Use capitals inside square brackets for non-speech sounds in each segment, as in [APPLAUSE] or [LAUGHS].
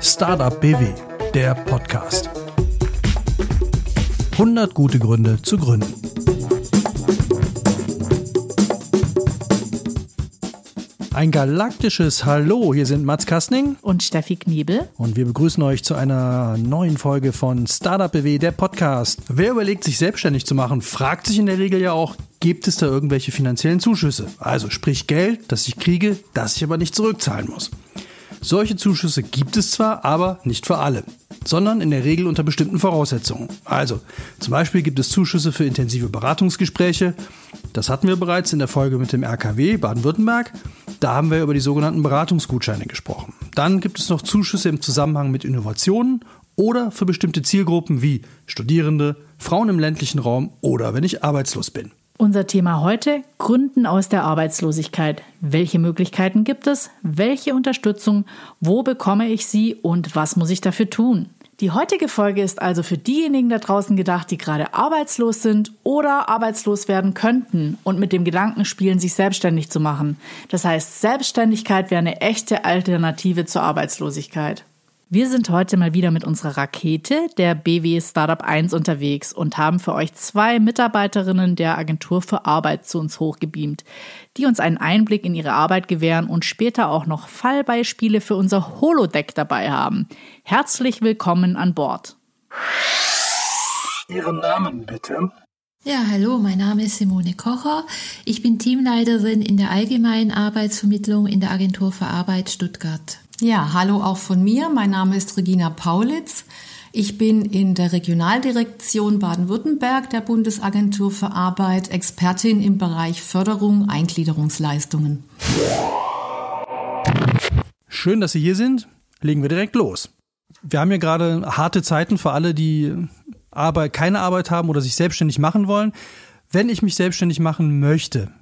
Startup BW, der Podcast. 100 gute Gründe zu gründen. Ein galaktisches Hallo, hier sind Mats Kastning und Steffi Kniebel. Und wir begrüßen euch zu einer neuen Folge von Startup BW, der Podcast. Wer überlegt, sich selbstständig zu machen, fragt sich in der Regel ja auch, gibt es da irgendwelche finanziellen Zuschüsse? Also sprich Geld, das ich kriege, das ich aber nicht zurückzahlen muss. Solche Zuschüsse gibt es zwar, aber nicht für alle, sondern in der Regel unter bestimmten Voraussetzungen. Also zum Beispiel gibt es Zuschüsse für intensive Beratungsgespräche. Das hatten wir bereits in der Folge mit dem RKW Baden-Württemberg. Da haben wir über die sogenannten Beratungsgutscheine gesprochen. Dann gibt es noch Zuschüsse im Zusammenhang mit Innovationen oder für bestimmte Zielgruppen wie Studierende, Frauen im ländlichen Raum oder wenn ich arbeitslos bin. Unser Thema heute, Gründen aus der Arbeitslosigkeit. Welche Möglichkeiten gibt es? Welche Unterstützung? Wo bekomme ich sie? Und was muss ich dafür tun? Die heutige Folge ist also für diejenigen da draußen gedacht, die gerade arbeitslos sind oder arbeitslos werden könnten und mit dem Gedanken spielen, sich selbstständig zu machen. Das heißt, Selbstständigkeit wäre eine echte Alternative zur Arbeitslosigkeit. Wir sind heute mal wieder mit unserer Rakete, der BW Startup 1, unterwegs und haben für euch zwei Mitarbeiterinnen der Agentur für Arbeit zu uns hochgebeamt, die uns einen Einblick in ihre Arbeit gewähren und später auch noch Fallbeispiele für unser Holodeck dabei haben. Herzlich willkommen an Bord. Ihren Namen bitte. Ja, hallo, mein Name ist Simone Kocher. Ich bin Teamleiterin in der allgemeinen Arbeitsvermittlung in der Agentur für Arbeit Stuttgart. Ja, hallo auch von mir. Mein Name ist Regina Paulitz. Ich bin in der Regionaldirektion Baden-Württemberg der Bundesagentur für Arbeit Expertin im Bereich Förderung Eingliederungsleistungen. Schön, dass Sie hier sind. Legen wir direkt los. Wir haben ja gerade harte Zeiten für alle, die Arbeit, keine Arbeit haben oder sich selbstständig machen wollen. Wenn ich mich selbstständig machen möchte,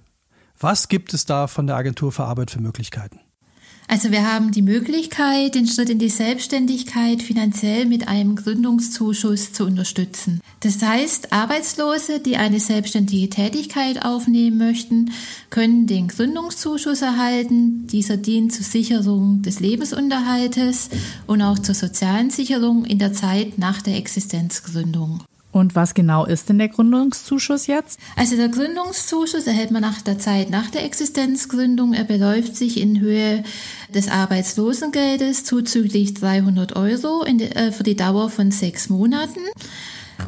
was gibt es da von der Agentur für Arbeit für Möglichkeiten? Also wir haben die Möglichkeit, den Schritt in die Selbstständigkeit finanziell mit einem Gründungszuschuss zu unterstützen. Das heißt, Arbeitslose, die eine selbstständige Tätigkeit aufnehmen möchten, können den Gründungszuschuss erhalten. Dieser dient zur Sicherung des Lebensunterhaltes und auch zur sozialen Sicherung in der Zeit nach der Existenzgründung. Und was genau ist denn der Gründungszuschuss jetzt? Also der Gründungszuschuss erhält man nach der Zeit nach der Existenzgründung. Er beläuft sich in Höhe des Arbeitslosengeldes zuzüglich 300 Euro die, äh, für die Dauer von sechs Monaten.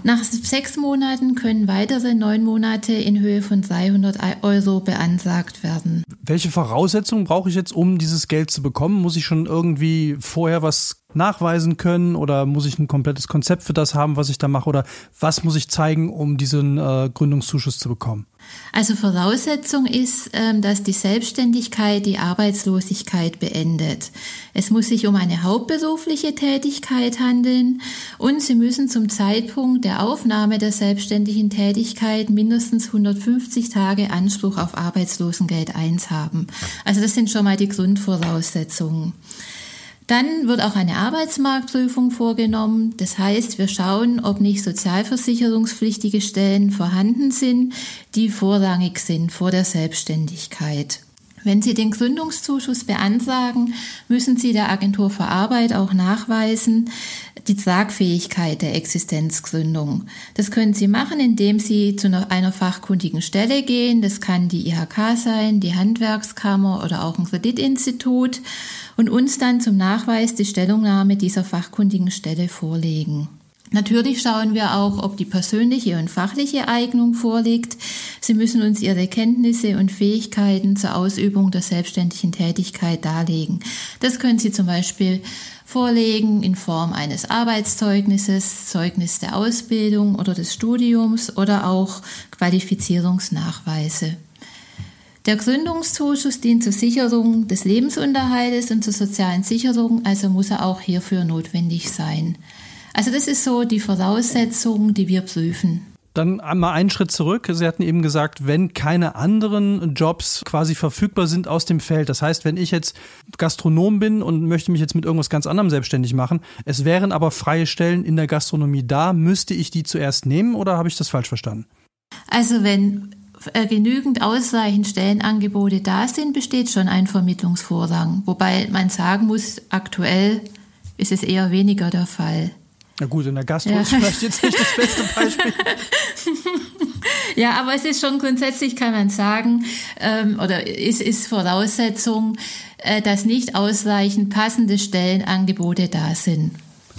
Nach sechs Monaten können weitere neun Monate in Höhe von 300 Euro beantragt werden. Welche Voraussetzungen brauche ich jetzt, um dieses Geld zu bekommen? Muss ich schon irgendwie vorher was nachweisen können oder muss ich ein komplettes Konzept für das haben, was ich da mache? Oder was muss ich zeigen, um diesen äh, Gründungszuschuss zu bekommen? Also Voraussetzung ist, ähm, dass die Selbstständigkeit die Arbeitslosigkeit beendet. Es muss sich um eine hauptberufliche Tätigkeit handeln und Sie müssen zum Zeitpunkt der Aufnahme der selbstständigen Tätigkeit mindestens 150 Tage Anspruch auf Arbeitslosengeld 1 haben. Also das sind schon mal die Grundvoraussetzungen. Dann wird auch eine Arbeitsmarktprüfung vorgenommen. Das heißt, wir schauen, ob nicht sozialversicherungspflichtige Stellen vorhanden sind, die vorrangig sind vor der Selbstständigkeit. Wenn Sie den Gründungszuschuss beantragen, müssen Sie der Agentur für Arbeit auch nachweisen, die Tragfähigkeit der Existenzgründung. Das können Sie machen, indem Sie zu einer fachkundigen Stelle gehen. Das kann die IHK sein, die Handwerkskammer oder auch ein Kreditinstitut und uns dann zum Nachweis die Stellungnahme dieser fachkundigen Stelle vorlegen. Natürlich schauen wir auch, ob die persönliche und fachliche Eignung vorliegt. Sie müssen uns Ihre Kenntnisse und Fähigkeiten zur Ausübung der selbstständigen Tätigkeit darlegen. Das können Sie zum Beispiel vorlegen in Form eines Arbeitszeugnisses, Zeugnis der Ausbildung oder des Studiums oder auch Qualifizierungsnachweise. Der Gründungszuschuss dient zur Sicherung des Lebensunterhaltes und zur sozialen Sicherung, also muss er auch hierfür notwendig sein. Also das ist so die Voraussetzung, die wir prüfen. Dann einmal einen Schritt zurück. Sie hatten eben gesagt, wenn keine anderen Jobs quasi verfügbar sind aus dem Feld. Das heißt, wenn ich jetzt Gastronom bin und möchte mich jetzt mit irgendwas ganz anderem selbstständig machen, es wären aber freie Stellen in der Gastronomie da, müsste ich die zuerst nehmen oder habe ich das falsch verstanden? Also wenn äh, genügend ausreichend Stellenangebote da sind, besteht schon ein Vermittlungsvorrang. Wobei man sagen muss, aktuell ist es eher weniger der Fall. Na gut, in der Gastro ja. ist vielleicht jetzt nicht das beste Beispiel. [LAUGHS] ja, aber es ist schon grundsätzlich, kann man sagen, ähm, oder ist, ist Voraussetzung, äh, dass nicht ausreichend passende Stellenangebote da sind.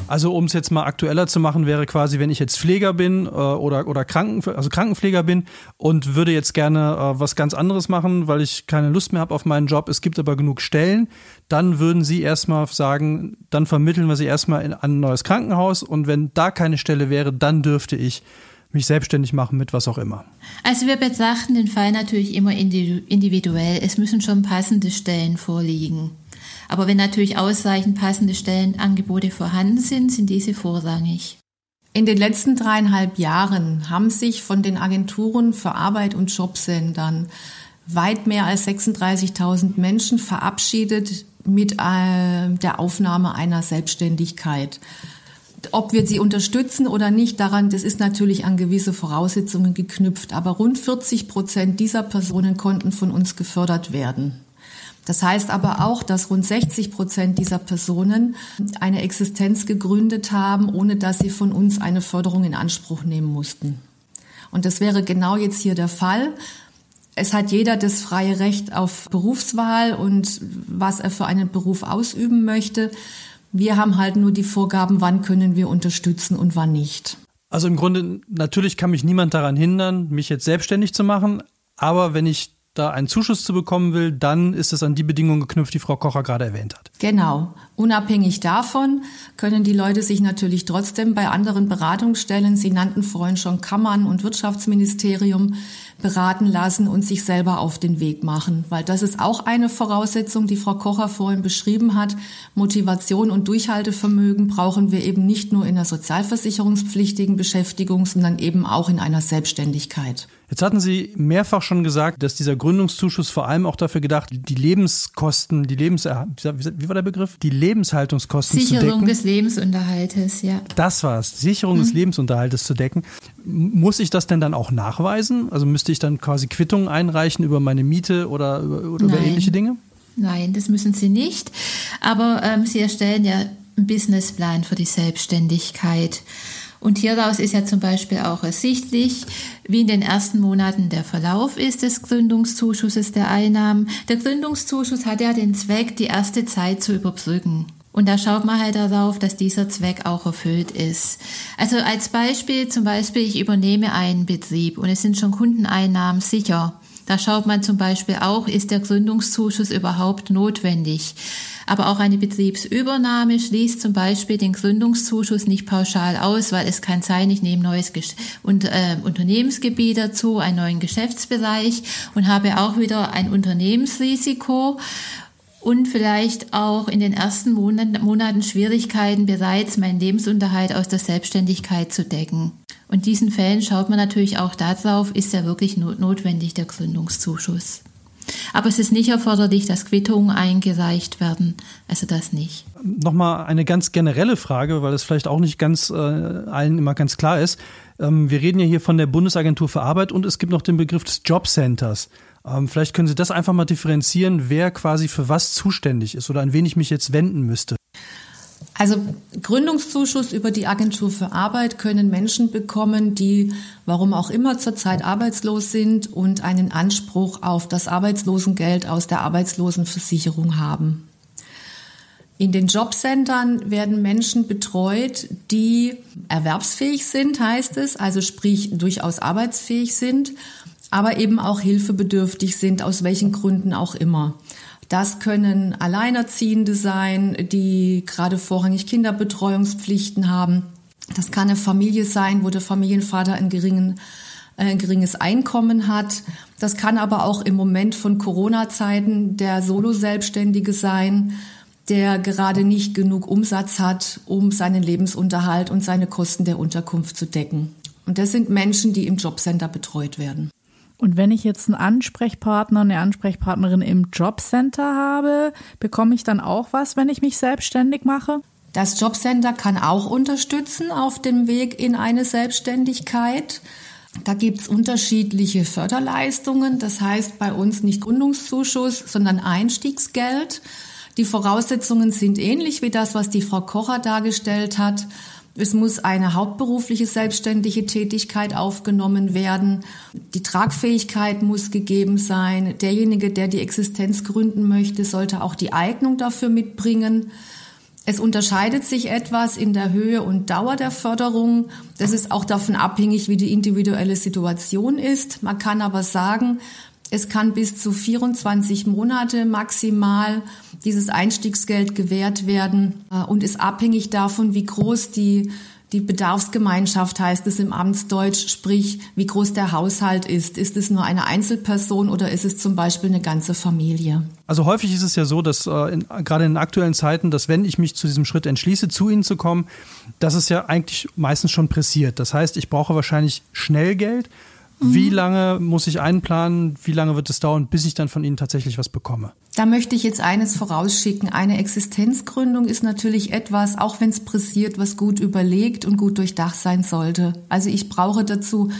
Also um es jetzt mal aktueller zu machen, wäre quasi, wenn ich jetzt Pfleger bin äh, oder, oder Kranken, also Krankenpfleger bin und würde jetzt gerne äh, was ganz anderes machen, weil ich keine Lust mehr habe auf meinen Job, es gibt aber genug Stellen, dann würden Sie erstmal sagen, dann vermitteln wir Sie erstmal in, an ein neues Krankenhaus und wenn da keine Stelle wäre, dann dürfte ich mich selbstständig machen mit was auch immer. Also wir betrachten den Fall natürlich immer individuell. Es müssen schon passende Stellen vorliegen. Aber wenn natürlich ausreichend passende Stellenangebote vorhanden sind, sind diese vorrangig. In den letzten dreieinhalb Jahren haben sich von den Agenturen für Arbeit und Jobcentern weit mehr als 36.000 Menschen verabschiedet mit äh, der Aufnahme einer Selbstständigkeit. Ob wir sie unterstützen oder nicht, daran, das ist natürlich an gewisse Voraussetzungen geknüpft. Aber rund 40 Prozent dieser Personen konnten von uns gefördert werden. Das heißt aber auch, dass rund 60 Prozent dieser Personen eine Existenz gegründet haben, ohne dass sie von uns eine Förderung in Anspruch nehmen mussten. Und das wäre genau jetzt hier der Fall. Es hat jeder das freie Recht auf Berufswahl und was er für einen Beruf ausüben möchte. Wir haben halt nur die Vorgaben, wann können wir unterstützen und wann nicht. Also im Grunde, natürlich kann mich niemand daran hindern, mich jetzt selbstständig zu machen. Aber wenn ich da einen Zuschuss zu bekommen will, dann ist es an die Bedingungen geknüpft, die Frau Kocher gerade erwähnt hat. Genau. Unabhängig davon können die Leute sich natürlich trotzdem bei anderen Beratungsstellen, Sie nannten vorhin schon Kammern und Wirtschaftsministerium, beraten lassen und sich selber auf den Weg machen. Weil das ist auch eine Voraussetzung, die Frau Kocher vorhin beschrieben hat. Motivation und Durchhaltevermögen brauchen wir eben nicht nur in der sozialversicherungspflichtigen Beschäftigung, sondern eben auch in einer Selbstständigkeit. Jetzt hatten Sie mehrfach schon gesagt, dass dieser Gründungszuschuss vor allem auch dafür gedacht, die Lebenskosten, die Lebens wie war der Begriff? Die Lebenshaltungskosten Sicherung zu decken. Sicherung des Lebensunterhaltes, ja. Das war's. Sicherung mhm. des Lebensunterhaltes zu decken. Muss ich das denn dann auch nachweisen? Also müsste ich dann quasi Quittungen einreichen über meine Miete oder, oder über ähnliche Dinge? Nein, das müssen Sie nicht. Aber ähm, Sie erstellen ja einen Businessplan für die Selbstständigkeit. Und hieraus ist ja zum Beispiel auch ersichtlich, wie in den ersten Monaten der Verlauf ist des Gründungszuschusses der Einnahmen. Der Gründungszuschuss hat ja den Zweck, die erste Zeit zu überbrücken. Und da schaut man halt darauf, dass dieser Zweck auch erfüllt ist. Also als Beispiel, zum Beispiel, ich übernehme einen Betrieb und es sind schon Kundeneinnahmen sicher. Da schaut man zum Beispiel auch, ist der Gründungszuschuss überhaupt notwendig? Aber auch eine Betriebsübernahme schließt zum Beispiel den Gründungszuschuss nicht pauschal aus, weil es kann sein, ich nehme neues und, äh, Unternehmensgebiet dazu, einen neuen Geschäftsbereich und habe auch wieder ein Unternehmensrisiko und vielleicht auch in den ersten Monaten, Monaten Schwierigkeiten bereits meinen Lebensunterhalt aus der Selbstständigkeit zu decken. Und diesen Fällen schaut man natürlich auch darauf, ist er wirklich notwendig, der Gründungszuschuss. Aber es ist nicht erforderlich, dass Quittungen eingereicht werden. Also das nicht. Nochmal eine ganz generelle Frage, weil es vielleicht auch nicht ganz äh, allen immer ganz klar ist. Ähm, wir reden ja hier von der Bundesagentur für Arbeit und es gibt noch den Begriff des Jobcenters. Ähm, vielleicht können Sie das einfach mal differenzieren, wer quasi für was zuständig ist oder an wen ich mich jetzt wenden müsste. Also Gründungszuschuss über die Agentur für Arbeit können Menschen bekommen, die warum auch immer zurzeit arbeitslos sind und einen Anspruch auf das Arbeitslosengeld aus der Arbeitslosenversicherung haben. In den Jobcentern werden Menschen betreut, die erwerbsfähig sind, heißt es, also sprich durchaus arbeitsfähig sind, aber eben auch hilfebedürftig sind, aus welchen Gründen auch immer. Das können Alleinerziehende sein, die gerade vorrangig Kinderbetreuungspflichten haben. Das kann eine Familie sein, wo der Familienvater ein, geringen, äh, ein geringes Einkommen hat. Das kann aber auch im Moment von Corona-Zeiten der Solo-Selbstständige sein, der gerade nicht genug Umsatz hat, um seinen Lebensunterhalt und seine Kosten der Unterkunft zu decken. Und das sind Menschen, die im Jobcenter betreut werden. Und wenn ich jetzt einen Ansprechpartner, eine Ansprechpartnerin im Jobcenter habe, bekomme ich dann auch was, wenn ich mich selbstständig mache? Das Jobcenter kann auch unterstützen auf dem Weg in eine Selbstständigkeit. Da gibt's unterschiedliche Förderleistungen. Das heißt bei uns nicht Gründungszuschuss, sondern Einstiegsgeld. Die Voraussetzungen sind ähnlich wie das, was die Frau Kocher dargestellt hat. Es muss eine hauptberufliche selbstständige Tätigkeit aufgenommen werden. Die Tragfähigkeit muss gegeben sein. Derjenige, der die Existenz gründen möchte, sollte auch die Eignung dafür mitbringen. Es unterscheidet sich etwas in der Höhe und Dauer der Förderung. Das ist auch davon abhängig, wie die individuelle Situation ist. Man kann aber sagen, es kann bis zu 24 Monate maximal dieses Einstiegsgeld gewährt werden äh, und ist abhängig davon, wie groß die die Bedarfsgemeinschaft heißt es im Amtsdeutsch, sprich, wie groß der Haushalt ist. Ist es nur eine Einzelperson oder ist es zum Beispiel eine ganze Familie? Also häufig ist es ja so, dass äh, in, gerade in aktuellen Zeiten, dass wenn ich mich zu diesem Schritt entschließe, zu Ihnen zu kommen, dass es ja eigentlich meistens schon pressiert. Das heißt, ich brauche wahrscheinlich schnell Geld wie lange muss ich einplanen? Wie lange wird es dauern, bis ich dann von Ihnen tatsächlich was bekomme? Da möchte ich jetzt eines vorausschicken. Eine Existenzgründung ist natürlich etwas, auch wenn es pressiert, was gut überlegt und gut durchdacht sein sollte. Also ich brauche dazu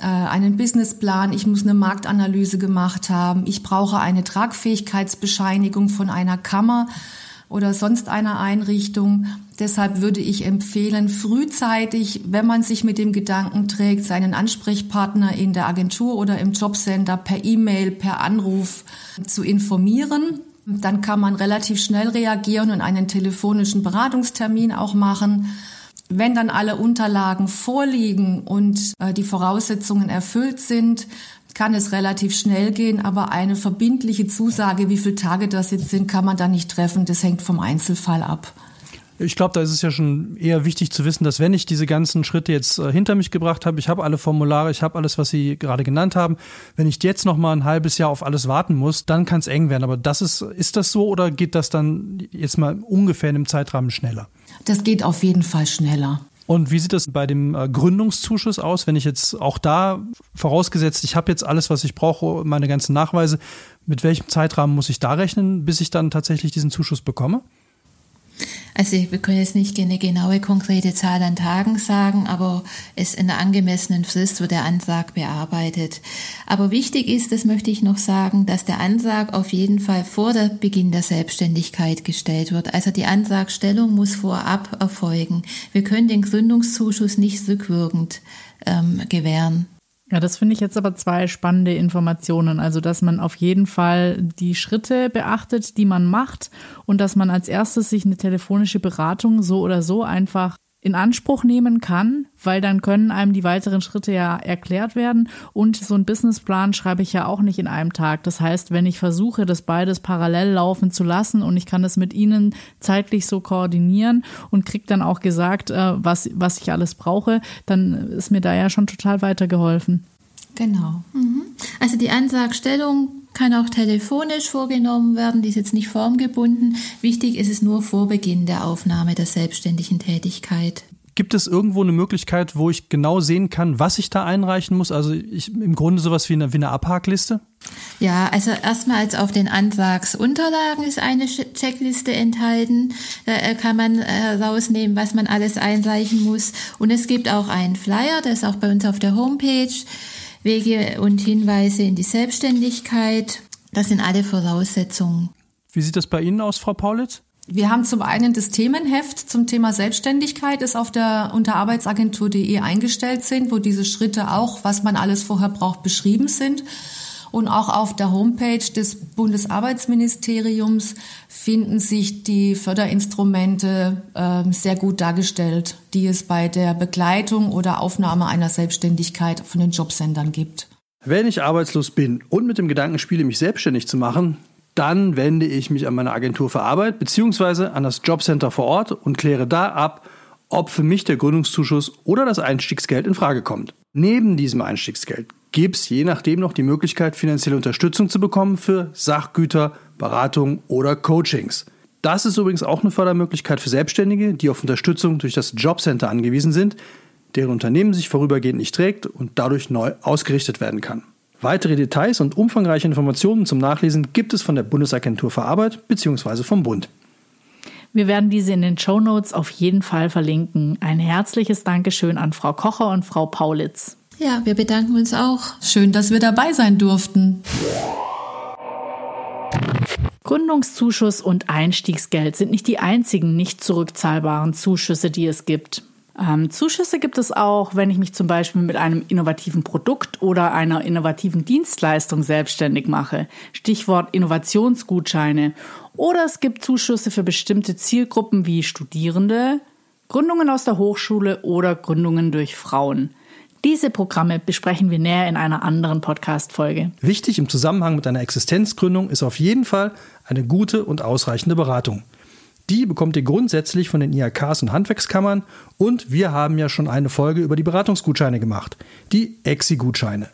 äh, einen Businessplan, ich muss eine Marktanalyse gemacht haben, ich brauche eine Tragfähigkeitsbescheinigung von einer Kammer oder sonst einer Einrichtung. Deshalb würde ich empfehlen, frühzeitig, wenn man sich mit dem Gedanken trägt, seinen Ansprechpartner in der Agentur oder im Jobcenter per E-Mail, per Anruf zu informieren. Dann kann man relativ schnell reagieren und einen telefonischen Beratungstermin auch machen. Wenn dann alle Unterlagen vorliegen und äh, die Voraussetzungen erfüllt sind, kann es relativ schnell gehen, aber eine verbindliche Zusage, wie viele Tage das jetzt sind, kann man da nicht treffen. Das hängt vom Einzelfall ab. Ich glaube, da ist es ja schon eher wichtig zu wissen, dass wenn ich diese ganzen Schritte jetzt äh, hinter mich gebracht habe, ich habe alle Formulare, ich habe alles, was Sie gerade genannt haben, wenn ich jetzt noch mal ein halbes Jahr auf alles warten muss, dann kann es eng werden. Aber das ist, ist das so oder geht das dann jetzt mal ungefähr in einem Zeitrahmen schneller? Das geht auf jeden Fall schneller. Und wie sieht das bei dem äh, Gründungszuschuss aus, wenn ich jetzt auch da vorausgesetzt, ich habe jetzt alles, was ich brauche, meine ganzen Nachweise, mit welchem Zeitrahmen muss ich da rechnen, bis ich dann tatsächlich diesen Zuschuss bekomme? Also wir können jetzt nicht eine genaue konkrete Zahl an Tagen sagen, aber es in einer angemessenen Frist wird der Antrag bearbeitet. Aber wichtig ist, das möchte ich noch sagen, dass der Antrag auf jeden Fall vor der Beginn der Selbstständigkeit gestellt wird. Also die Antragstellung muss vorab erfolgen. Wir können den Gründungszuschuss nicht rückwirkend ähm, gewähren. Ja, das finde ich jetzt aber zwei spannende Informationen. Also, dass man auf jeden Fall die Schritte beachtet, die man macht und dass man als erstes sich eine telefonische Beratung so oder so einfach in Anspruch nehmen kann, weil dann können einem die weiteren Schritte ja erklärt werden. Und so ein Businessplan schreibe ich ja auch nicht in einem Tag. Das heißt, wenn ich versuche, das beides parallel laufen zu lassen und ich kann das mit Ihnen zeitlich so koordinieren und kriege dann auch gesagt, äh, was, was ich alles brauche, dann ist mir da ja schon total weitergeholfen. Genau. Mhm. Also die Antragstellung kann auch telefonisch vorgenommen werden, die ist jetzt nicht formgebunden. Wichtig ist es nur vor Beginn der Aufnahme der selbstständigen Tätigkeit. Gibt es irgendwo eine Möglichkeit, wo ich genau sehen kann, was ich da einreichen muss? Also ich, im Grunde sowas wie eine, wie eine Abhakliste? Ja, also erstmals auf den Antragsunterlagen ist eine Checkliste enthalten. Da äh, kann man äh, rausnehmen, was man alles einreichen muss. Und es gibt auch einen Flyer, der ist auch bei uns auf der Homepage. Wege und Hinweise in die Selbstständigkeit. Das sind alle Voraussetzungen. Wie sieht das bei Ihnen aus, Frau Paulitz? Wir haben zum einen das Themenheft zum Thema Selbstständigkeit, das auf der unter arbeitsagentur.de eingestellt sind, wo diese Schritte auch, was man alles vorher braucht, beschrieben sind. Und auch auf der Homepage des Bundesarbeitsministeriums finden sich die Förderinstrumente äh, sehr gut dargestellt, die es bei der Begleitung oder Aufnahme einer Selbstständigkeit von den Jobcentern gibt. Wenn ich arbeitslos bin und mit dem Gedanken spiele, mich selbstständig zu machen, dann wende ich mich an meine Agentur für Arbeit bzw. an das Jobcenter vor Ort und kläre da ab, ob für mich der Gründungszuschuss oder das Einstiegsgeld in Frage kommt. Neben diesem Einstiegsgeld gibt es je nachdem noch die Möglichkeit, finanzielle Unterstützung zu bekommen für Sachgüter, Beratung oder Coachings. Das ist übrigens auch eine Fördermöglichkeit für Selbstständige, die auf Unterstützung durch das Jobcenter angewiesen sind, deren Unternehmen sich vorübergehend nicht trägt und dadurch neu ausgerichtet werden kann. Weitere Details und umfangreiche Informationen zum Nachlesen gibt es von der Bundesagentur für Arbeit bzw. vom Bund. Wir werden diese in den Show Notes auf jeden Fall verlinken. Ein herzliches Dankeschön an Frau Kocher und Frau Paulitz. Ja, wir bedanken uns auch. Schön, dass wir dabei sein durften. Gründungszuschuss und Einstiegsgeld sind nicht die einzigen nicht zurückzahlbaren Zuschüsse, die es gibt. Ähm, Zuschüsse gibt es auch, wenn ich mich zum Beispiel mit einem innovativen Produkt oder einer innovativen Dienstleistung selbstständig mache. Stichwort Innovationsgutscheine. Oder es gibt Zuschüsse für bestimmte Zielgruppen wie Studierende, Gründungen aus der Hochschule oder Gründungen durch Frauen. Diese Programme besprechen wir näher in einer anderen Podcast-Folge. Wichtig im Zusammenhang mit einer Existenzgründung ist auf jeden Fall eine gute und ausreichende Beratung. Die bekommt ihr grundsätzlich von den IHKs und Handwerkskammern und wir haben ja schon eine Folge über die Beratungsgutscheine gemacht, die EXI-Gutscheine.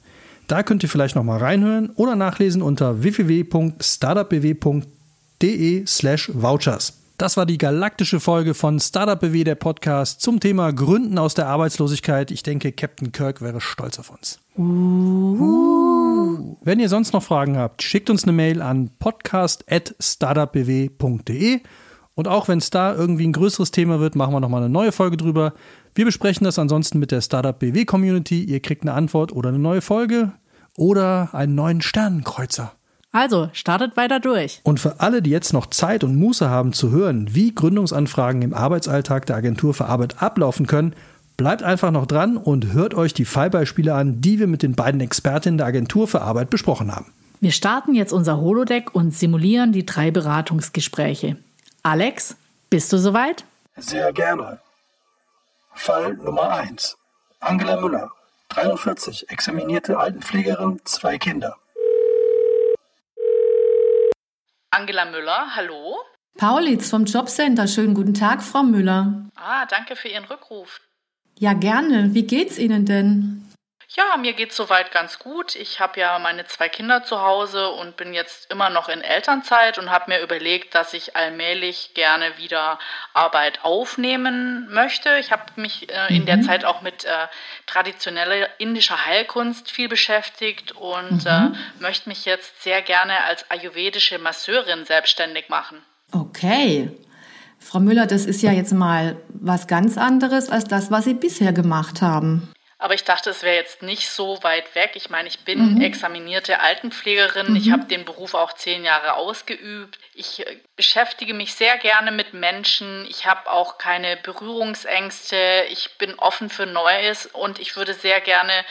Da könnt ihr vielleicht nochmal reinhören oder nachlesen unter www.startupbw.de slash vouchers. Das war die galaktische Folge von Startup BW, der Podcast zum Thema Gründen aus der Arbeitslosigkeit. Ich denke, Captain Kirk wäre stolz auf uns. Uh. Wenn ihr sonst noch Fragen habt, schickt uns eine Mail an podcast.startupbw.de und auch wenn es da irgendwie ein größeres Thema wird, machen wir nochmal eine neue Folge drüber. Wir besprechen das ansonsten mit der Startup BW Community. Ihr kriegt eine Antwort oder eine neue Folge oder einen neuen Sternenkreuzer. Also, startet weiter durch. Und für alle, die jetzt noch Zeit und Muße haben zu hören, wie Gründungsanfragen im Arbeitsalltag der Agentur für Arbeit ablaufen können, bleibt einfach noch dran und hört euch die Fallbeispiele an, die wir mit den beiden Expertinnen der Agentur für Arbeit besprochen haben. Wir starten jetzt unser Holodeck und simulieren die drei Beratungsgespräche. Alex, bist du soweit? Sehr gerne. Fall Nummer 1. Angela Müller, 43, examinierte Altenpflegerin, zwei Kinder. Angela Müller, hallo? Paulitz vom Jobcenter, schönen guten Tag, Frau Müller. Ah, danke für Ihren Rückruf. Ja, gerne. Wie geht's Ihnen denn? Ja, mir geht's soweit ganz gut. Ich habe ja meine zwei Kinder zu Hause und bin jetzt immer noch in Elternzeit und habe mir überlegt, dass ich allmählich gerne wieder Arbeit aufnehmen möchte. Ich habe mich äh, in der mhm. Zeit auch mit äh, traditioneller indischer Heilkunst viel beschäftigt und äh, mhm. äh, möchte mich jetzt sehr gerne als ayurvedische Masseurin selbstständig machen. Okay. Frau Müller, das ist ja jetzt mal was ganz anderes als das, was Sie bisher gemacht haben. Aber ich dachte, es wäre jetzt nicht so weit weg. Ich meine, ich bin mhm. examinierte Altenpflegerin. Mhm. Ich habe den Beruf auch zehn Jahre ausgeübt. Ich äh, beschäftige mich sehr gerne mit Menschen. Ich habe auch keine Berührungsängste. Ich bin offen für Neues und ich würde sehr gerne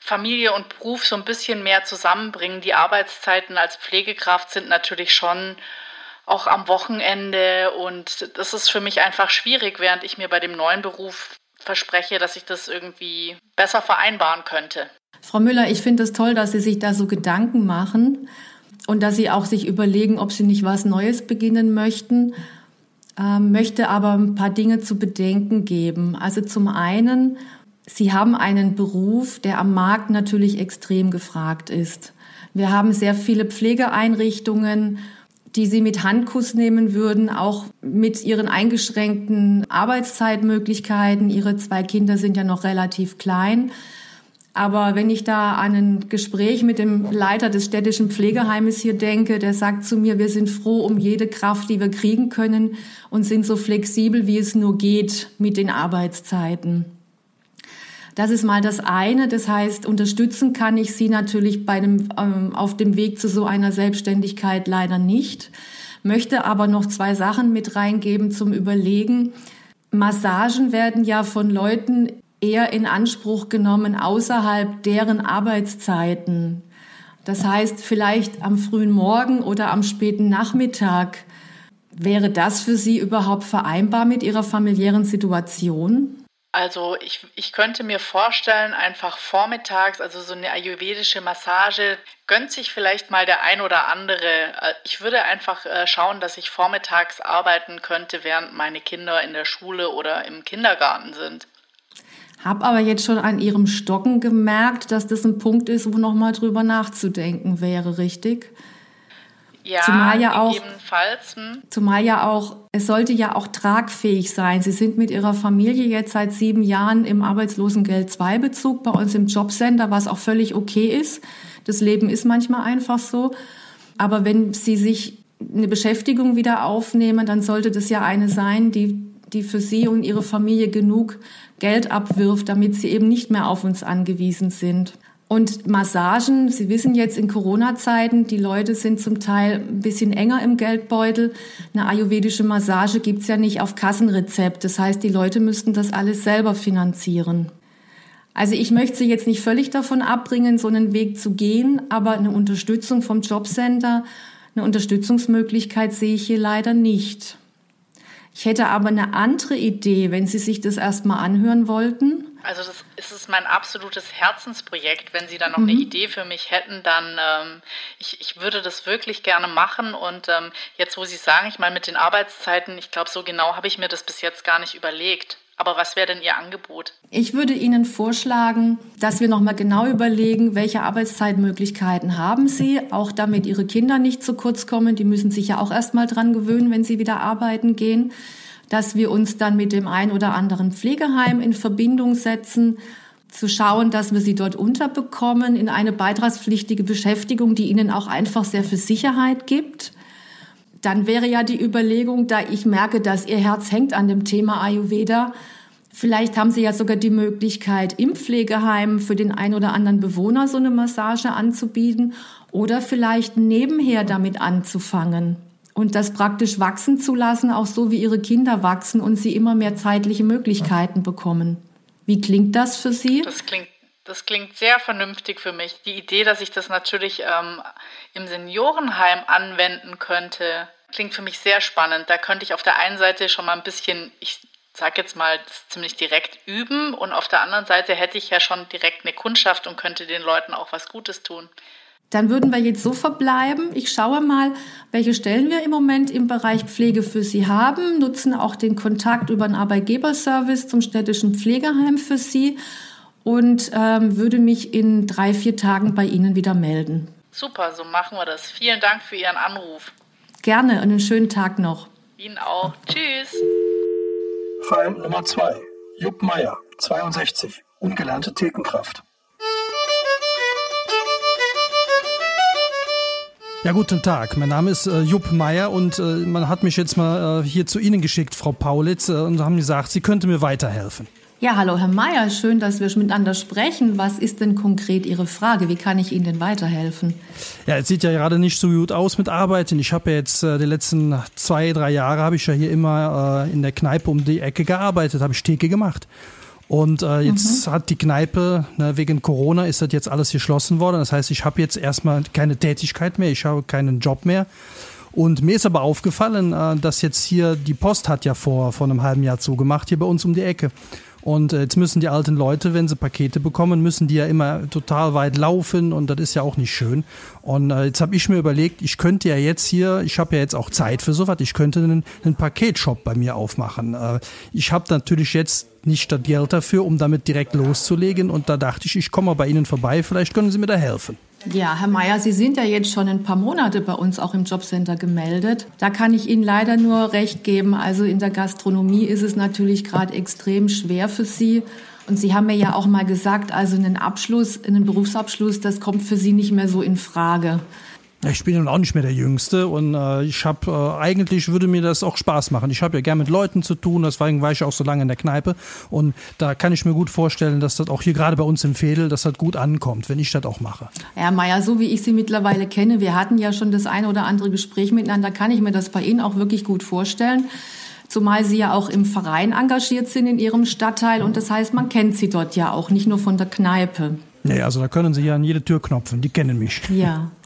Familie und Beruf so ein bisschen mehr zusammenbringen. Die Arbeitszeiten als Pflegekraft sind natürlich schon auch am Wochenende und das ist für mich einfach schwierig, während ich mir bei dem neuen Beruf verspreche, dass ich das irgendwie besser vereinbaren könnte. Frau Müller, ich finde es toll, dass Sie sich da so Gedanken machen und dass Sie auch sich überlegen, ob Sie nicht was Neues beginnen möchten. Ähm, möchte aber ein paar Dinge zu bedenken geben. Also zum einen, Sie haben einen Beruf, der am Markt natürlich extrem gefragt ist. Wir haben sehr viele Pflegeeinrichtungen die sie mit Handkuss nehmen würden, auch mit ihren eingeschränkten Arbeitszeitmöglichkeiten. Ihre zwei Kinder sind ja noch relativ klein. Aber wenn ich da an ein Gespräch mit dem Leiter des städtischen Pflegeheimes hier denke, der sagt zu mir, wir sind froh um jede Kraft, die wir kriegen können und sind so flexibel, wie es nur geht mit den Arbeitszeiten. Das ist mal das eine. Das heißt, unterstützen kann ich Sie natürlich bei dem, ähm, auf dem Weg zu so einer Selbstständigkeit leider nicht. Möchte aber noch zwei Sachen mit reingeben zum Überlegen. Massagen werden ja von Leuten eher in Anspruch genommen außerhalb deren Arbeitszeiten. Das heißt, vielleicht am frühen Morgen oder am späten Nachmittag. Wäre das für Sie überhaupt vereinbar mit Ihrer familiären Situation? Also ich, ich könnte mir vorstellen, einfach vormittags, also so eine ayurvedische Massage, gönnt sich vielleicht mal der ein oder andere. Äh, ich würde einfach äh, schauen, dass ich vormittags arbeiten könnte, während meine Kinder in der Schule oder im Kindergarten sind. Hab aber jetzt schon an Ihrem Stocken gemerkt, dass das ein Punkt ist, wo nochmal drüber nachzudenken wäre, richtig? Ja, zumal ja auch. Hm. Zumal ja auch, es sollte ja auch tragfähig sein. Sie sind mit Ihrer Familie jetzt seit sieben Jahren im Arbeitslosengeld-2-Bezug bei uns im Jobcenter, was auch völlig okay ist. Das Leben ist manchmal einfach so. Aber wenn Sie sich eine Beschäftigung wieder aufnehmen, dann sollte das ja eine sein, die die für Sie und Ihre Familie genug Geld abwirft, damit Sie eben nicht mehr auf uns angewiesen sind. Und Massagen, Sie wissen jetzt in Corona-Zeiten, die Leute sind zum Teil ein bisschen enger im Geldbeutel. Eine ayurvedische Massage gibt's ja nicht auf Kassenrezept. Das heißt, die Leute müssten das alles selber finanzieren. Also ich möchte Sie jetzt nicht völlig davon abbringen, so einen Weg zu gehen, aber eine Unterstützung vom Jobcenter, eine Unterstützungsmöglichkeit sehe ich hier leider nicht. Ich hätte aber eine andere Idee, wenn Sie sich das erstmal anhören wollten. Also das ist es mein absolutes Herzensprojekt. Wenn Sie da noch mhm. eine Idee für mich hätten, dann ähm, ich, ich würde das wirklich gerne machen. Und ähm, jetzt, wo Sie sagen, ich meine mit den Arbeitszeiten, ich glaube, so genau habe ich mir das bis jetzt gar nicht überlegt. Aber was wäre denn Ihr Angebot? Ich würde Ihnen vorschlagen, dass wir nochmal genau überlegen, welche Arbeitszeitmöglichkeiten haben Sie, auch damit Ihre Kinder nicht zu kurz kommen. Die müssen sich ja auch erstmal dran gewöhnen, wenn sie wieder arbeiten gehen. Dass wir uns dann mit dem ein oder anderen Pflegeheim in Verbindung setzen, zu schauen, dass wir sie dort unterbekommen in eine beitragspflichtige Beschäftigung, die ihnen auch einfach sehr viel Sicherheit gibt. Dann wäre ja die Überlegung, da ich merke, dass Ihr Herz hängt an dem Thema Ayurveda, vielleicht haben Sie ja sogar die Möglichkeit, im Pflegeheim für den ein oder anderen Bewohner so eine Massage anzubieten oder vielleicht nebenher damit anzufangen und das praktisch wachsen zu lassen, auch so wie Ihre Kinder wachsen und Sie immer mehr zeitliche Möglichkeiten bekommen. Wie klingt das für Sie? Das klingt das klingt sehr vernünftig für mich. Die Idee, dass ich das natürlich ähm, im Seniorenheim anwenden könnte, klingt für mich sehr spannend. Da könnte ich auf der einen Seite schon mal ein bisschen, ich sage jetzt mal, ziemlich direkt üben und auf der anderen Seite hätte ich ja schon direkt eine Kundschaft und könnte den Leuten auch was Gutes tun. Dann würden wir jetzt so verbleiben. Ich schaue mal, welche Stellen wir im Moment im Bereich Pflege für Sie haben, nutzen auch den Kontakt über einen Arbeitgeberservice zum städtischen Pflegeheim für Sie und ähm, würde mich in drei, vier Tagen bei Ihnen wieder melden. Super, so machen wir das. Vielen Dank für Ihren Anruf. Gerne und einen schönen Tag noch. Ihnen auch. Tschüss. Fall Nummer 2. Jupp Meier, 62, ungelernte Thekenkraft. Ja, guten Tag. Mein Name ist äh, Jupp Meier und äh, man hat mich jetzt mal äh, hier zu Ihnen geschickt, Frau Paulitz, äh, und haben gesagt, Sie könnte mir weiterhelfen. Ja, hallo Herr Mayer, schön, dass wir miteinander sprechen. Was ist denn konkret Ihre Frage? Wie kann ich Ihnen denn weiterhelfen? Ja, es sieht ja gerade nicht so gut aus mit Arbeiten. Ich habe ja jetzt äh, die letzten zwei, drei Jahre habe ich ja hier immer äh, in der Kneipe um die Ecke gearbeitet, habe ich Theke gemacht. Und äh, jetzt mhm. hat die Kneipe, ne, wegen Corona ist das jetzt alles geschlossen worden. Das heißt, ich habe jetzt erstmal keine Tätigkeit mehr, ich habe keinen Job mehr. Und mir ist aber aufgefallen, äh, dass jetzt hier die Post hat ja vor, vor einem halben Jahr zugemacht, hier bei uns um die Ecke. Und äh, jetzt müssen die alten Leute, wenn sie Pakete bekommen, müssen die ja immer total weit laufen und das ist ja auch nicht schön. Und äh, jetzt habe ich mir überlegt, ich könnte ja jetzt hier, ich habe ja jetzt auch Zeit für sowas, ich könnte einen, einen Paketshop bei mir aufmachen. Äh, ich habe natürlich jetzt nicht das Geld dafür, um damit direkt loszulegen und da dachte ich, ich komme mal bei Ihnen vorbei, vielleicht können Sie mir da helfen. Ja, Herr Mayer, Sie sind ja jetzt schon ein paar Monate bei uns auch im Jobcenter gemeldet. Da kann ich Ihnen leider nur recht geben. Also in der Gastronomie ist es natürlich gerade extrem schwer für Sie. Und Sie haben mir ja auch mal gesagt, also einen Abschluss, einen Berufsabschluss, das kommt für Sie nicht mehr so in Frage. Ich bin nun auch nicht mehr der Jüngste und äh, ich habe äh, eigentlich würde mir das auch Spaß machen. Ich habe ja gern mit Leuten zu tun, deswegen war ich auch so lange in der Kneipe und da kann ich mir gut vorstellen, dass das auch hier gerade bei uns im Fädel, dass das gut ankommt, wenn ich das auch mache. Herr Meier, so wie ich Sie mittlerweile kenne, wir hatten ja schon das eine oder andere Gespräch miteinander, kann ich mir das bei Ihnen auch wirklich gut vorstellen. Zumal Sie ja auch im Verein engagiert sind in Ihrem Stadtteil und das heißt, man kennt Sie dort ja auch, nicht nur von der Kneipe. Nee, also da können Sie ja an jede Tür knopfen, die kennen mich. Ja. [LAUGHS]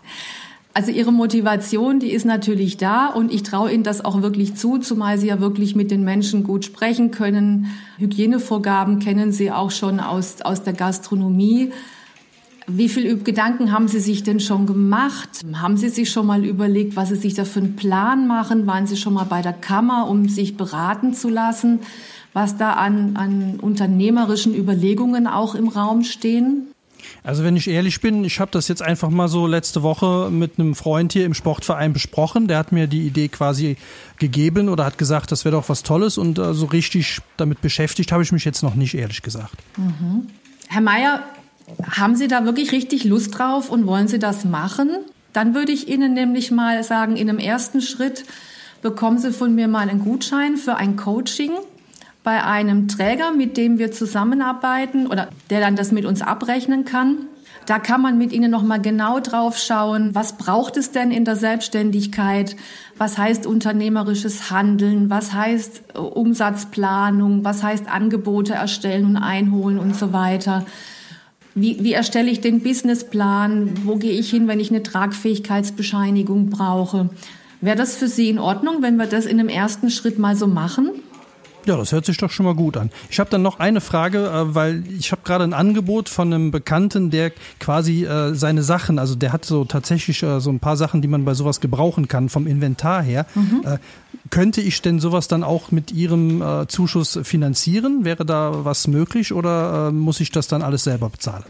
Also ihre Motivation, die ist natürlich da und ich traue Ihnen das auch wirklich zu, zumal Sie ja wirklich mit den Menschen gut sprechen können. Hygienevorgaben kennen Sie auch schon aus, aus der Gastronomie. Wie viel Gedanken haben Sie sich denn schon gemacht? Haben Sie sich schon mal überlegt, was Sie sich da für einen Plan machen? Waren Sie schon mal bei der Kammer, um sich beraten zu lassen, was da an, an unternehmerischen Überlegungen auch im Raum stehen? Also wenn ich ehrlich bin, ich habe das jetzt einfach mal so letzte Woche mit einem Freund hier im Sportverein besprochen. Der hat mir die Idee quasi gegeben oder hat gesagt, das wäre doch was Tolles und äh, so richtig damit beschäftigt habe ich mich jetzt noch nicht, ehrlich gesagt. Mhm. Herr Mayer, haben Sie da wirklich richtig Lust drauf und wollen Sie das machen? Dann würde ich Ihnen nämlich mal sagen, in einem ersten Schritt bekommen Sie von mir mal einen Gutschein für ein Coaching. Bei einem Träger, mit dem wir zusammenarbeiten oder der dann das mit uns abrechnen kann. Da kann man mit Ihnen nochmal genau drauf schauen, was braucht es denn in der Selbstständigkeit? Was heißt unternehmerisches Handeln? Was heißt äh, Umsatzplanung? Was heißt Angebote erstellen und einholen und so weiter? Wie, wie erstelle ich den Businessplan? Wo gehe ich hin, wenn ich eine Tragfähigkeitsbescheinigung brauche? Wäre das für Sie in Ordnung, wenn wir das in einem ersten Schritt mal so machen? Ja, das hört sich doch schon mal gut an. Ich habe dann noch eine Frage, äh, weil ich habe gerade ein Angebot von einem Bekannten, der quasi äh, seine Sachen, also der hat so tatsächlich äh, so ein paar Sachen, die man bei sowas gebrauchen kann vom Inventar her. Mhm. Könnte ich denn sowas dann auch mit Ihrem Zuschuss finanzieren? Wäre da was möglich oder muss ich das dann alles selber bezahlen?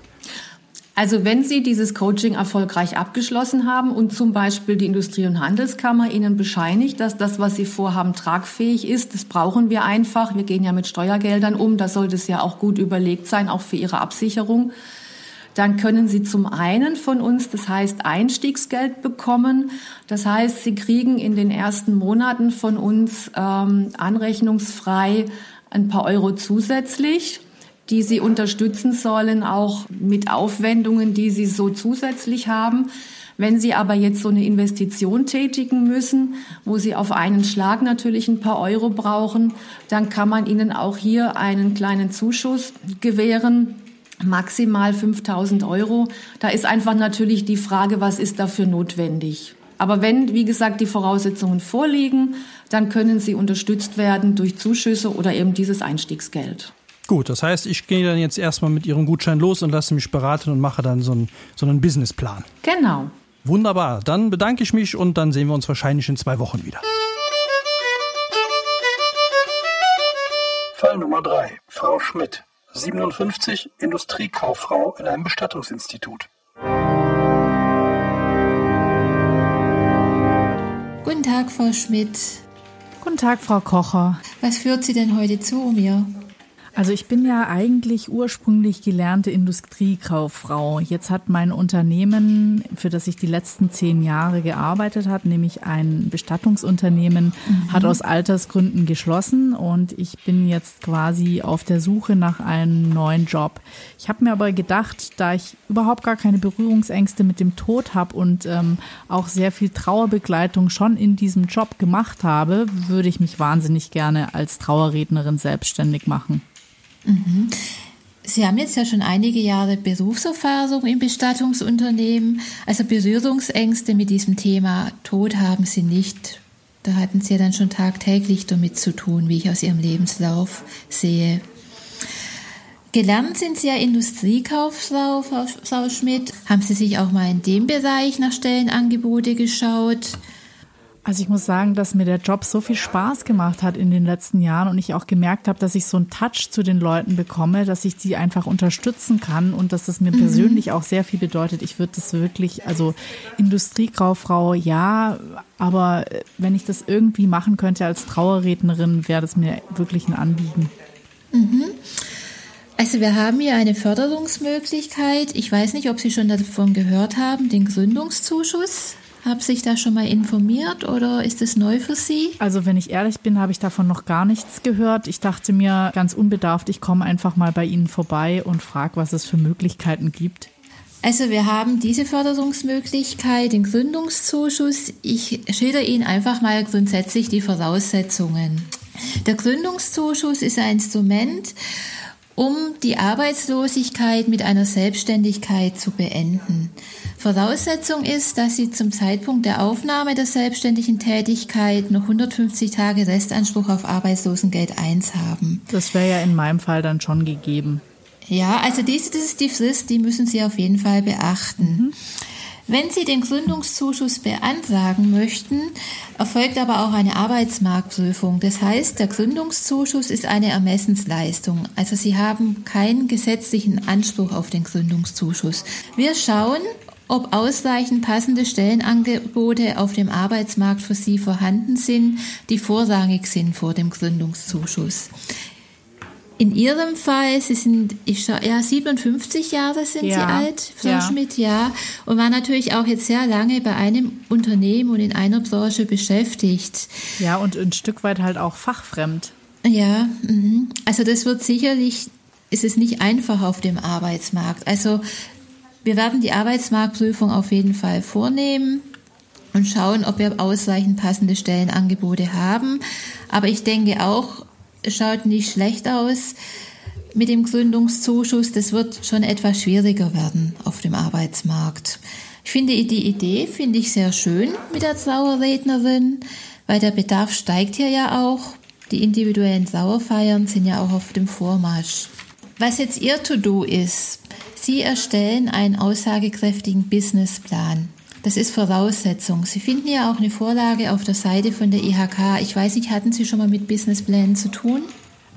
Also wenn Sie dieses Coaching erfolgreich abgeschlossen haben und zum Beispiel die Industrie- und Handelskammer Ihnen bescheinigt, dass das, was Sie vorhaben, tragfähig ist, das brauchen wir einfach. Wir gehen ja mit Steuergeldern um, da sollte es ja auch gut überlegt sein, auch für Ihre Absicherung. Dann können Sie zum einen von uns, das heißt Einstiegsgeld bekommen. Das heißt, Sie kriegen in den ersten Monaten von uns ähm, anrechnungsfrei ein paar Euro zusätzlich die sie unterstützen sollen, auch mit Aufwendungen, die sie so zusätzlich haben. Wenn Sie aber jetzt so eine Investition tätigen müssen, wo Sie auf einen Schlag natürlich ein paar Euro brauchen, dann kann man Ihnen auch hier einen kleinen Zuschuss gewähren, maximal 5000 Euro. Da ist einfach natürlich die Frage, was ist dafür notwendig. Aber wenn, wie gesagt, die Voraussetzungen vorliegen, dann können Sie unterstützt werden durch Zuschüsse oder eben dieses Einstiegsgeld. Gut, das heißt, ich gehe dann jetzt erstmal mit Ihrem Gutschein los und lasse mich beraten und mache dann so einen, so einen Businessplan. Genau. Wunderbar, dann bedanke ich mich und dann sehen wir uns wahrscheinlich in zwei Wochen wieder. Fall Nummer 3. Frau Schmidt, 57, Industriekauffrau in einem Bestattungsinstitut. Guten Tag, Frau Schmidt. Guten Tag, Frau Kocher. Was führt Sie denn heute zu mir? Also ich bin ja eigentlich ursprünglich gelernte Industriekauffrau. Jetzt hat mein Unternehmen, für das ich die letzten zehn Jahre gearbeitet habe, nämlich ein Bestattungsunternehmen, mhm. hat aus Altersgründen geschlossen und ich bin jetzt quasi auf der Suche nach einem neuen Job. Ich habe mir aber gedacht, da ich überhaupt gar keine Berührungsängste mit dem Tod habe und ähm, auch sehr viel Trauerbegleitung schon in diesem Job gemacht habe, würde ich mich wahnsinnig gerne als Trauerrednerin selbstständig machen. Mhm. Sie haben jetzt ja schon einige Jahre Berufserfahrung im Bestattungsunternehmen. Also Berührungsängste mit diesem Thema Tod haben Sie nicht. Da hatten Sie ja dann schon tagtäglich damit zu tun, wie ich aus Ihrem Lebenslauf sehe. Gelernt sind Sie ja Industriekauffrau, Frau Schmidt. Haben Sie sich auch mal in dem Bereich nach Stellenangebote geschaut? Also ich muss sagen, dass mir der Job so viel Spaß gemacht hat in den letzten Jahren und ich auch gemerkt habe, dass ich so einen Touch zu den Leuten bekomme, dass ich die einfach unterstützen kann und dass das mir mhm. persönlich auch sehr viel bedeutet. Ich würde das wirklich, also Industriekauffrau, ja, aber wenn ich das irgendwie machen könnte als Trauerrednerin, wäre das mir wirklich ein Anliegen. Mhm. Also wir haben hier eine Förderungsmöglichkeit. Ich weiß nicht, ob Sie schon davon gehört haben, den Gründungszuschuss. Haben sich da schon mal informiert oder ist es neu für Sie? Also wenn ich ehrlich bin, habe ich davon noch gar nichts gehört. Ich dachte mir ganz unbedarft, ich komme einfach mal bei Ihnen vorbei und frage, was es für Möglichkeiten gibt. Also wir haben diese Förderungsmöglichkeit, den Gründungszuschuss. Ich schilder Ihnen einfach mal grundsätzlich die Voraussetzungen. Der Gründungszuschuss ist ein Instrument, um die Arbeitslosigkeit mit einer Selbstständigkeit zu beenden. Voraussetzung ist, dass Sie zum Zeitpunkt der Aufnahme der selbstständigen Tätigkeit noch 150 Tage Restanspruch auf Arbeitslosengeld 1 haben. Das wäre ja in meinem Fall dann schon gegeben. Ja, also diese, das ist die Frist, die müssen Sie auf jeden Fall beachten. Mhm. Wenn Sie den Gründungszuschuss beantragen möchten, erfolgt aber auch eine Arbeitsmarktprüfung. Das heißt, der Gründungszuschuss ist eine Ermessensleistung. Also Sie haben keinen gesetzlichen Anspruch auf den Gründungszuschuss. Wir schauen, ob ausreichend passende Stellenangebote auf dem Arbeitsmarkt für Sie vorhanden sind, die vorrangig sind vor dem Gründungszuschuss. In Ihrem Fall, Sie sind, ich schau, ja, 57 Jahre sind ja, Sie alt, Frau ja. Schmidt, ja, und waren natürlich auch jetzt sehr lange bei einem Unternehmen und in einer Branche beschäftigt. Ja, und ein Stück weit halt auch fachfremd. Ja, mhm. also das wird sicherlich, ist es nicht einfach auf dem Arbeitsmarkt. Also wir werden die Arbeitsmarktprüfung auf jeden Fall vornehmen und schauen, ob wir ausreichend passende Stellenangebote haben. Aber ich denke auch, es schaut nicht schlecht aus mit dem Gründungszuschuss. Das wird schon etwas schwieriger werden auf dem Arbeitsmarkt. Ich finde die Idee, finde ich sehr schön mit der Trauerrednerin, weil der Bedarf steigt hier ja auch. Die individuellen Sauerfeiern sind ja auch auf dem Vormarsch. Was jetzt Ihr To-Do ist, Sie erstellen einen aussagekräftigen Businessplan. Das ist Voraussetzung. Sie finden ja auch eine Vorlage auf der Seite von der IHK. Ich weiß nicht, hatten Sie schon mal mit Businessplänen zu tun?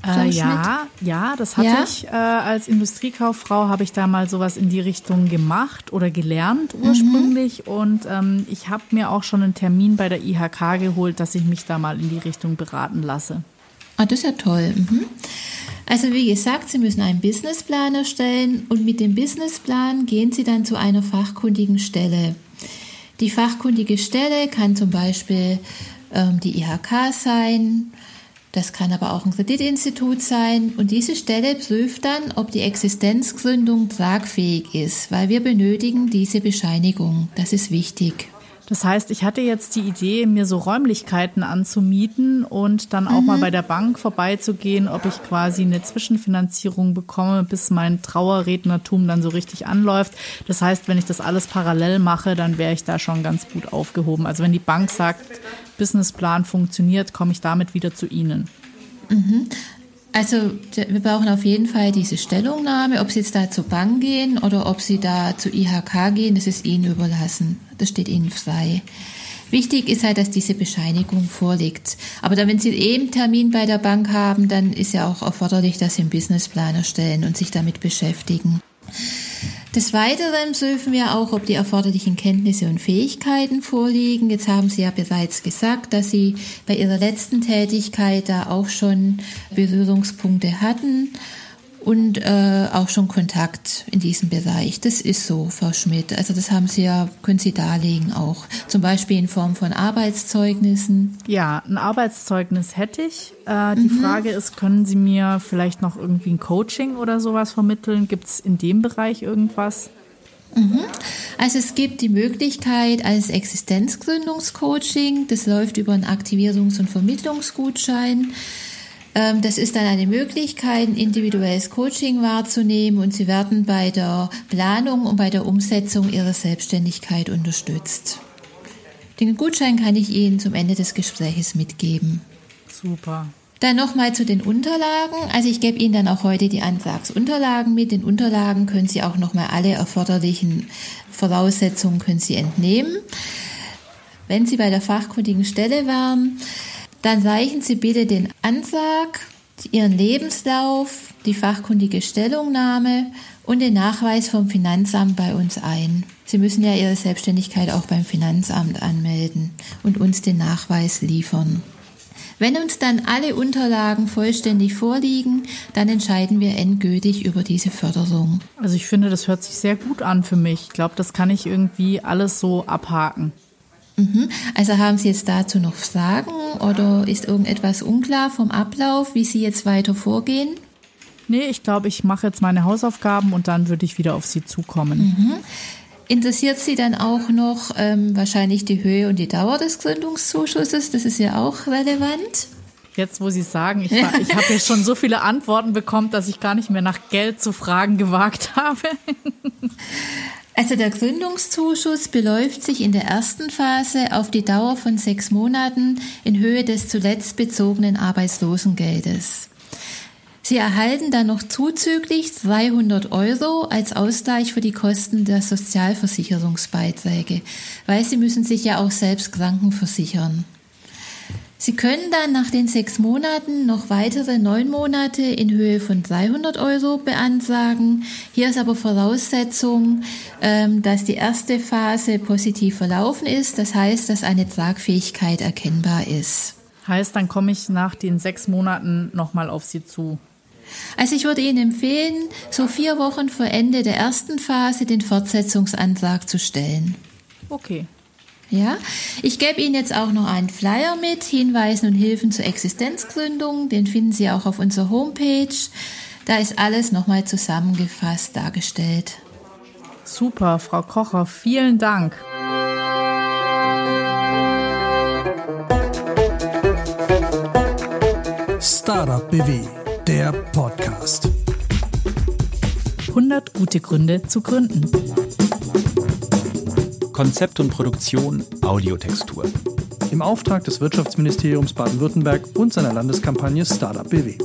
Äh, ja, ja, das hatte ja? ich. Äh, als Industriekauffrau habe ich da mal sowas in die Richtung gemacht oder gelernt ursprünglich. Mhm. Und ähm, ich habe mir auch schon einen Termin bei der IHK geholt, dass ich mich da mal in die Richtung beraten lasse. Ah, das ist ja toll. Mhm. Also wie gesagt, Sie müssen einen Businessplan erstellen und mit dem Businessplan gehen Sie dann zu einer fachkundigen Stelle. Die fachkundige Stelle kann zum Beispiel ähm, die IHK sein, das kann aber auch ein Kreditinstitut sein und diese Stelle prüft dann, ob die Existenzgründung tragfähig ist, weil wir benötigen diese Bescheinigung. Das ist wichtig. Das heißt, ich hatte jetzt die Idee, mir so Räumlichkeiten anzumieten und dann auch mhm. mal bei der Bank vorbeizugehen, ob ich quasi eine Zwischenfinanzierung bekomme, bis mein Trauerrednertum dann so richtig anläuft. Das heißt, wenn ich das alles parallel mache, dann wäre ich da schon ganz gut aufgehoben. Also wenn die Bank sagt, Businessplan funktioniert, komme ich damit wieder zu Ihnen. Mhm. Also wir brauchen auf jeden Fall diese Stellungnahme, ob Sie jetzt da zur Bank gehen oder ob Sie da zu IHK gehen, das ist Ihnen überlassen. Das steht Ihnen frei. Wichtig ist halt, dass diese Bescheinigung vorliegt. Aber dann, wenn Sie eben Termin bei der Bank haben, dann ist ja auch erforderlich, dass Sie einen Businessplan erstellen und sich damit beschäftigen. Des Weiteren prüfen wir auch, ob die erforderlichen Kenntnisse und Fähigkeiten vorliegen. Jetzt haben Sie ja bereits gesagt, dass Sie bei Ihrer letzten Tätigkeit da auch schon Berührungspunkte hatten und äh, auch schon Kontakt in diesem Bereich. Das ist so, Frau Schmidt. Also das haben Sie ja, können Sie darlegen auch. Zum Beispiel in Form von Arbeitszeugnissen. Ja, ein Arbeitszeugnis hätte ich. Äh, die mhm. Frage ist, können Sie mir vielleicht noch irgendwie ein Coaching oder sowas vermitteln? Gibt es in dem Bereich irgendwas? Mhm. Also es gibt die Möglichkeit als Existenzgründungscoaching, das läuft über einen Aktivierungs- und Vermittlungsgutschein. Ähm, das ist dann eine Möglichkeit, ein individuelles Coaching wahrzunehmen und Sie werden bei der Planung und bei der Umsetzung Ihrer Selbstständigkeit unterstützt. Den Gutschein kann ich Ihnen zum Ende des Gesprächs mitgeben. Super. Dann nochmal zu den Unterlagen. Also ich gebe Ihnen dann auch heute die Antragsunterlagen mit. Den Unterlagen können Sie auch nochmal alle erforderlichen Voraussetzungen können Sie entnehmen. Wenn Sie bei der fachkundigen Stelle waren, dann reichen Sie bitte den Antrag, Ihren Lebenslauf, die fachkundige Stellungnahme und den Nachweis vom Finanzamt bei uns ein. Sie müssen ja Ihre Selbstständigkeit auch beim Finanzamt anmelden und uns den Nachweis liefern. Wenn uns dann alle Unterlagen vollständig vorliegen, dann entscheiden wir endgültig über diese Förderung. Also ich finde, das hört sich sehr gut an für mich. Ich glaube, das kann ich irgendwie alles so abhaken. Mhm. Also haben Sie jetzt dazu noch Fragen oder ist irgendetwas unklar vom Ablauf, wie Sie jetzt weiter vorgehen? Nee, ich glaube, ich mache jetzt meine Hausaufgaben und dann würde ich wieder auf Sie zukommen. Mhm. Interessiert Sie dann auch noch ähm, wahrscheinlich die Höhe und die Dauer des Gründungszuschusses? Das ist ja auch relevant. Jetzt, wo Sie sagen, ich, ich habe jetzt schon so viele Antworten bekommen, dass ich gar nicht mehr nach Geld zu fragen gewagt habe. [LAUGHS] Also der Gründungszuschuss beläuft sich in der ersten Phase auf die Dauer von sechs Monaten in Höhe des zuletzt bezogenen Arbeitslosengeldes. Sie erhalten dann noch zuzüglich 200 Euro als Ausgleich für die Kosten der Sozialversicherungsbeiträge, weil Sie müssen sich ja auch selbst krankenversichern. Sie können dann nach den sechs Monaten noch weitere neun Monate in Höhe von 300 Euro beantragen. Hier ist aber Voraussetzung, ähm, dass die erste Phase positiv verlaufen ist. Das heißt, dass eine Tragfähigkeit erkennbar ist. Heißt, dann komme ich nach den sechs Monaten nochmal auf Sie zu. Also ich würde Ihnen empfehlen, so vier Wochen vor Ende der ersten Phase den Fortsetzungsantrag zu stellen. Okay. Ja, ich gebe Ihnen jetzt auch noch einen Flyer mit, Hinweisen und Hilfen zur Existenzgründung. Den finden Sie auch auf unserer Homepage. Da ist alles nochmal zusammengefasst dargestellt. Super, Frau Kocher, vielen Dank. Startup BW, der Podcast. 100 gute Gründe zu gründen. Konzept und Produktion Audiotextur. Im Auftrag des Wirtschaftsministeriums Baden-Württemberg und seiner Landeskampagne Startup BW.